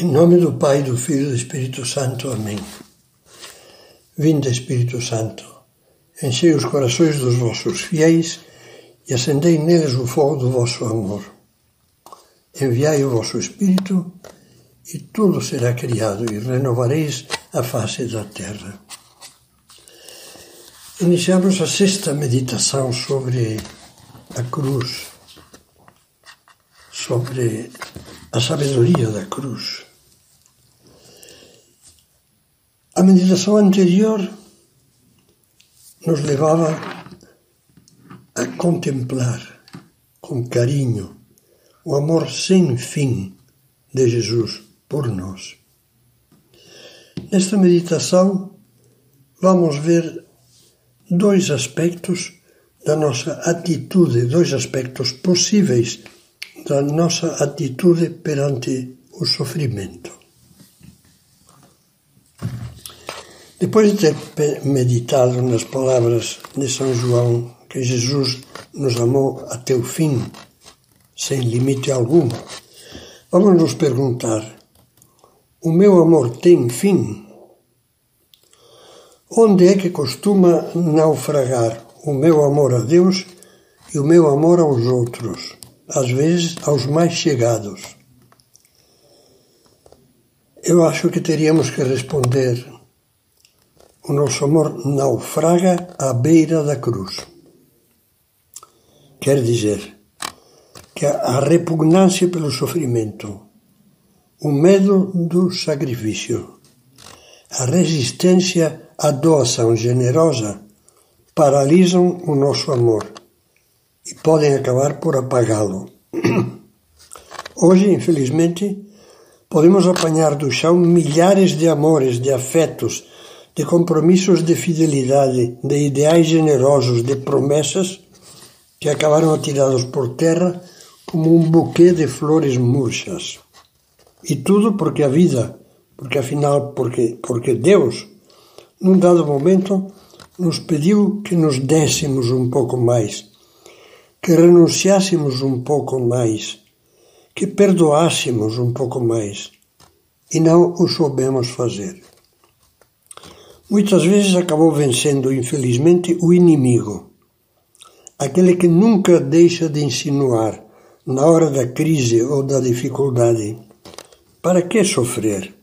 Em nome do Pai, do Filho e do Espírito Santo. Amém. Vinde, Espírito Santo, enchei os corações dos vossos fiéis e acendei neles o fogo do vosso amor. Enviai o vosso Espírito e tudo será criado e renovareis a face da terra. Iniciamos a sexta meditação sobre a cruz, sobre a sabedoria da cruz. A meditação anterior nos levava a contemplar com carinho o amor sem fim de Jesus por nós. Nesta meditação, vamos ver dois aspectos da nossa atitude, dois aspectos possíveis da nossa atitude perante o sofrimento. Depois de ter meditado nas palavras de São João, que Jesus nos amou até o fim, sem limite algum, vamos nos perguntar: o meu amor tem fim? Onde é que costuma naufragar o meu amor a Deus e o meu amor aos outros, às vezes aos mais chegados? Eu acho que teríamos que responder o nosso amor naufraga à beira da cruz. Quer dizer que a repugnância pelo sofrimento, o medo do sacrifício, a resistência à doação generosa paralisam o nosso amor e podem acabar por apagá-lo. Hoje, infelizmente, podemos apanhar do chão milhares de amores, de afetos, de compromissos de fidelidade, de ideais generosos, de promessas que acabaram atirados por terra como um buquê de flores murchas. E tudo porque a vida, porque afinal, porque, porque Deus, num dado momento, nos pediu que nos dessemos um pouco mais, que renunciássemos um pouco mais, que perdoássemos um pouco mais, e não o soubemos fazer. Muitas vezes acabou vencendo, infelizmente, o inimigo, aquele que nunca deixa de insinuar, na hora da crise ou da dificuldade. Para que sofrer?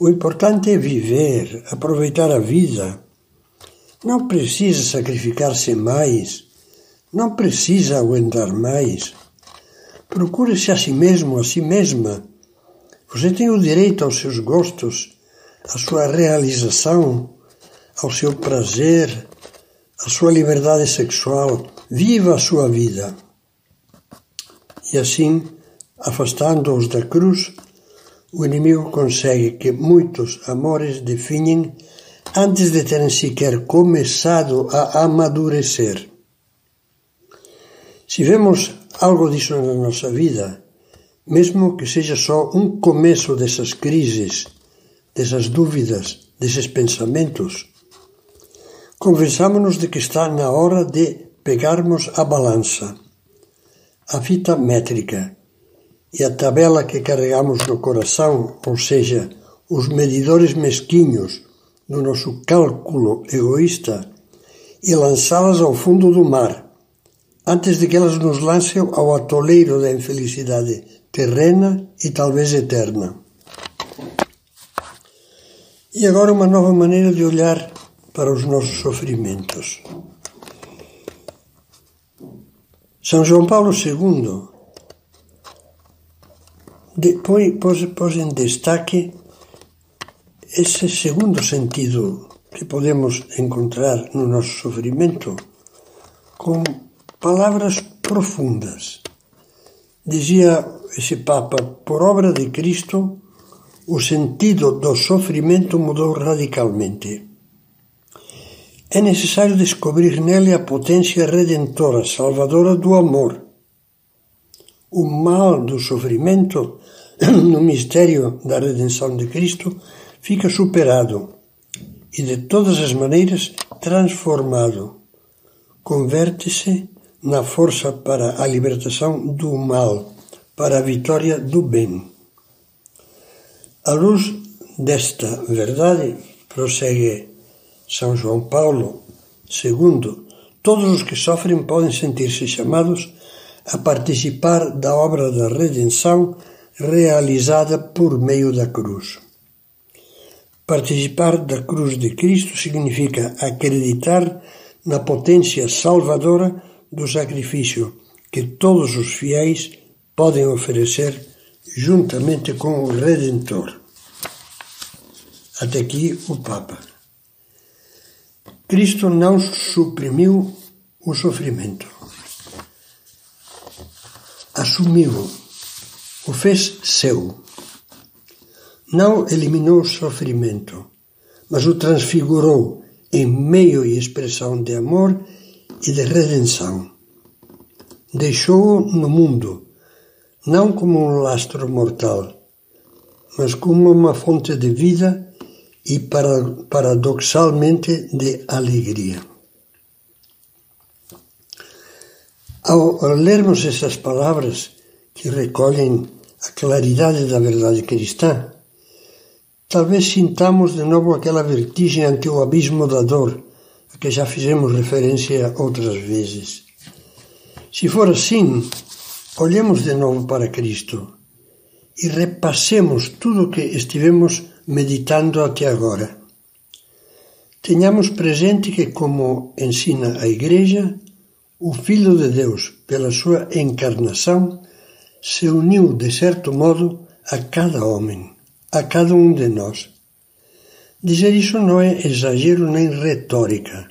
O importante é viver, aproveitar a vida. Não precisa sacrificar-se mais, não precisa aguentar mais. Procure-se a si mesmo, a si mesma. Você tem o direito aos seus gostos a sua realização, ao seu prazer, à sua liberdade sexual. Viva a sua vida. E assim, afastando-os da cruz, o inimigo consegue que muitos amores definhem antes de terem sequer começado a amadurecer. Se vemos algo disso na nossa vida, mesmo que seja só um começo dessas crises, dessas dúvidas, desses pensamentos, convençamos-nos de que está na hora de pegarmos a balança, a fita métrica e a tabela que carregamos no coração, ou seja, os medidores mesquinhos do nosso cálculo egoísta, e lançá-las ao fundo do mar, antes de que elas nos lancem ao atoleiro da infelicidade terrena e talvez eterna. E agora uma nova maneira de olhar para os nossos sofrimentos. São João Paulo II põe, pôs, pôs em destaque esse segundo sentido que podemos encontrar no nosso sofrimento com palavras profundas. Dizia esse Papa, por obra de Cristo, o sentido do sofrimento mudou radicalmente. É necessário descobrir nele a potência redentora, salvadora do amor. O mal do sofrimento, no mistério da redenção de Cristo, fica superado e, de todas as maneiras, transformado. Converte-se na força para a libertação do mal, para a vitória do bem. À luz desta verdade, prossegue São João Paulo II, todos os que sofrem podem sentir-se chamados a participar da obra da redenção realizada por meio da cruz. Participar da cruz de Cristo significa acreditar na potência salvadora do sacrifício que todos os fiéis podem oferecer juntamente com o Redentor. Até aqui o Papa. Cristo não suprimiu o sofrimento. Assumiu-o, o fez seu. Não eliminou o sofrimento, mas o transfigurou em meio e expressão de amor e de redenção. Deixou-o no mundo, não como um lastro mortal, mas como uma fonte de vida e paradoxalmente de alegria. Ao lermos essas palavras que recolhem a claridade da verdade cristã, talvez sintamos de novo aquela vertigem ante o abismo da dor, a que já fizemos referência outras vezes. Se for assim, olhemos de novo para Cristo e repassemos tudo o que estivemos meditando até agora. Tenhamos presente que, como ensina a Igreja, o Filho de Deus, pela sua encarnação, se uniu de certo modo a cada homem, a cada um de nós. Dizer isso não é exagero nem retórica.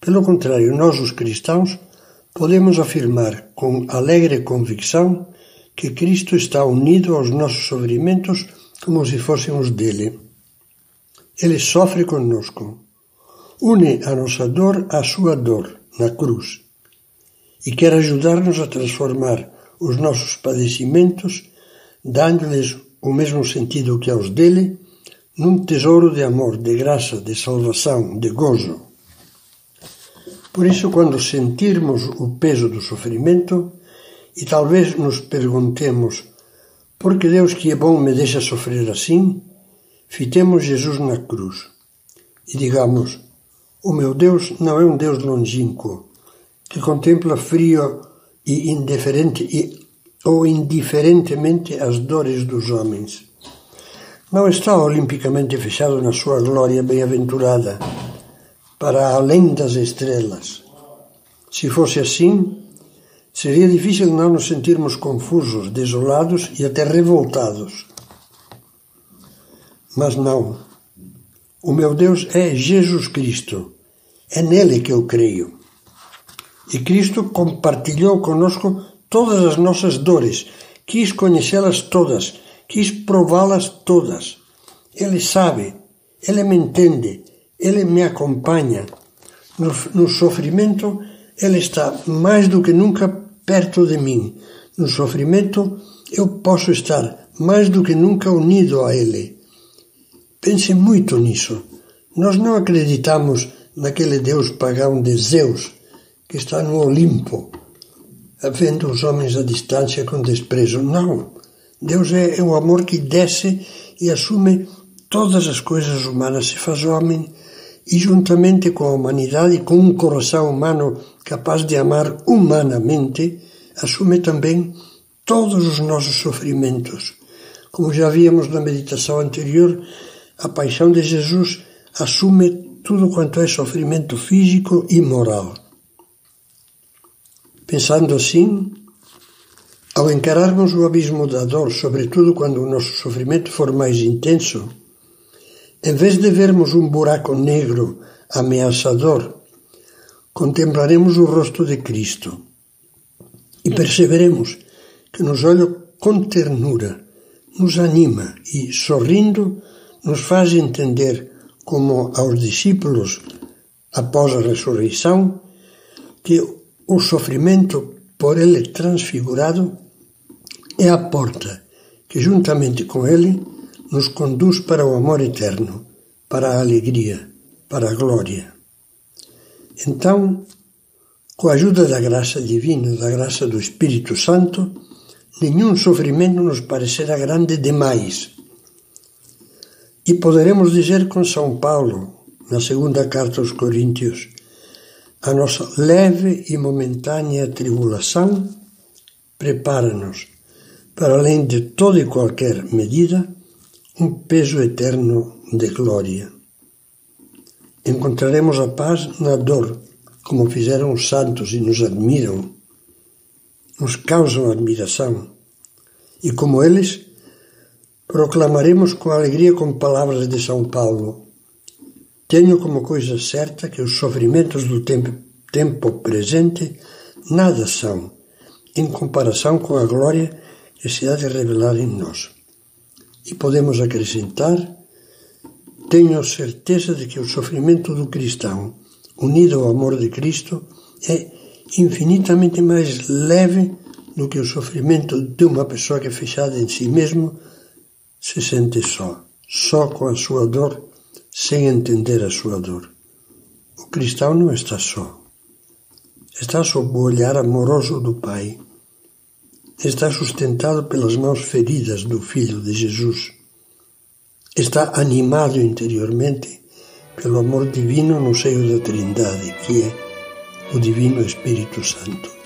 Pelo contrário, nós, os cristãos, podemos afirmar com alegre convicção que Cristo está unido aos nossos sofrimentos como se fôssemos dele. Ele sofre conosco, une a nossa dor à sua dor na cruz e quer ajudar-nos a transformar os nossos padecimentos, dando-lhes o mesmo sentido que aos dele, num tesouro de amor, de graça, de salvação, de gozo. Por isso, quando sentirmos o peso do sofrimento e talvez nos perguntemos por que Deus que é bom me deixa sofrer assim, fitemos Jesus na cruz e digamos: O meu Deus não é um Deus longínquo que contempla frio e indiferente e, ou indiferentemente as dores dos homens. Não está olimpicamente fechado na sua glória bem-aventurada para além das estrelas. Se fosse assim, seria difícil não nos sentirmos confusos, desolados e até revoltados. Mas não. O meu Deus é Jesus Cristo. É nele que eu creio. E Cristo compartilhou conosco todas as nossas dores, quis conhecê-las todas, quis prová-las todas. Ele sabe, ele me entende, ele me acompanha. No, no sofrimento, Ele está mais do que nunca perto de mim. No sofrimento, eu posso estar mais do que nunca unido a Ele. Pense muito nisso. Nós não acreditamos naquele Deus pagão de Zeus, que está no Olimpo, vendo os homens à distância com desprezo. Não. Deus é, é o amor que desce e assume todas as coisas humanas, se faz homem e juntamente com a humanidade, com um coração humano capaz de amar humanamente, assume também todos os nossos sofrimentos. Como já víamos na meditação anterior, a paixão de Jesus assume tudo quanto é sofrimento físico e moral. Pensando assim, ao encararmos o abismo da dor, sobretudo quando o nosso sofrimento for mais intenso, em vez de vermos um buraco negro ameaçador, contemplaremos o rosto de Cristo e perceberemos que nos olha com ternura, nos anima e, sorrindo, nos faz entender, como aos discípulos após a ressurreição, que o sofrimento por ele transfigurado é a porta que, juntamente com ele, nos conduz para o amor eterno, para a alegria, para a glória. Então, com a ajuda da graça divina, da graça do Espírito Santo, nenhum sofrimento nos parecerá grande demais E poderemos dizer com São Paulo, na segunda carta aos Coríntios, a nossa leve e momentânea tribulação prepara-nos, para além de toda e qualquer medida, um peso eterno de glória. Encontraremos a paz na dor, como fizeram os santos e nos admiram, nos causam admiração, e como eles, proclamaremos com alegria com palavras de São Paulo tenho como coisa certa que os sofrimentos do tempo, tempo presente nada são, em comparação com a glória que se há de revelar em nós. E podemos acrescentar: tenho certeza de que o sofrimento do cristão, unido ao amor de Cristo, é infinitamente mais leve do que o sofrimento de uma pessoa que, fechada em si mesmo, se sente só, só com a sua dor sem entender a sua dor. O cristão não está só. Está sob o olhar amoroso do Pai. Está sustentado pelas mãos feridas do Filho de Jesus. Está animado interiormente pelo amor divino no seio da Trindade, que é o Divino Espírito Santo.